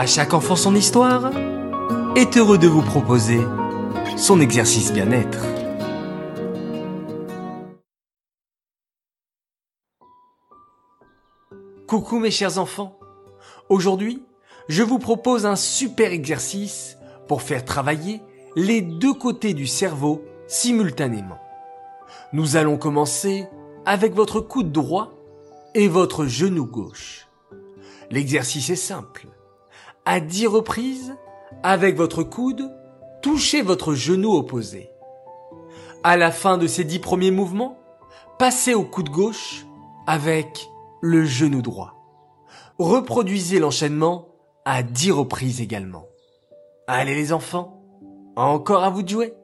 À chaque enfant son histoire est heureux de vous proposer son exercice bien-être. Coucou mes chers enfants. Aujourd'hui, je vous propose un super exercice pour faire travailler les deux côtés du cerveau simultanément. Nous allons commencer avec votre coude droit et votre genou gauche. L'exercice est simple. À dix reprises, avec votre coude, touchez votre genou opposé. À la fin de ces dix premiers mouvements, passez au coude gauche avec le genou droit. Reproduisez l'enchaînement à dix reprises également. Allez les enfants, encore à vous de jouer.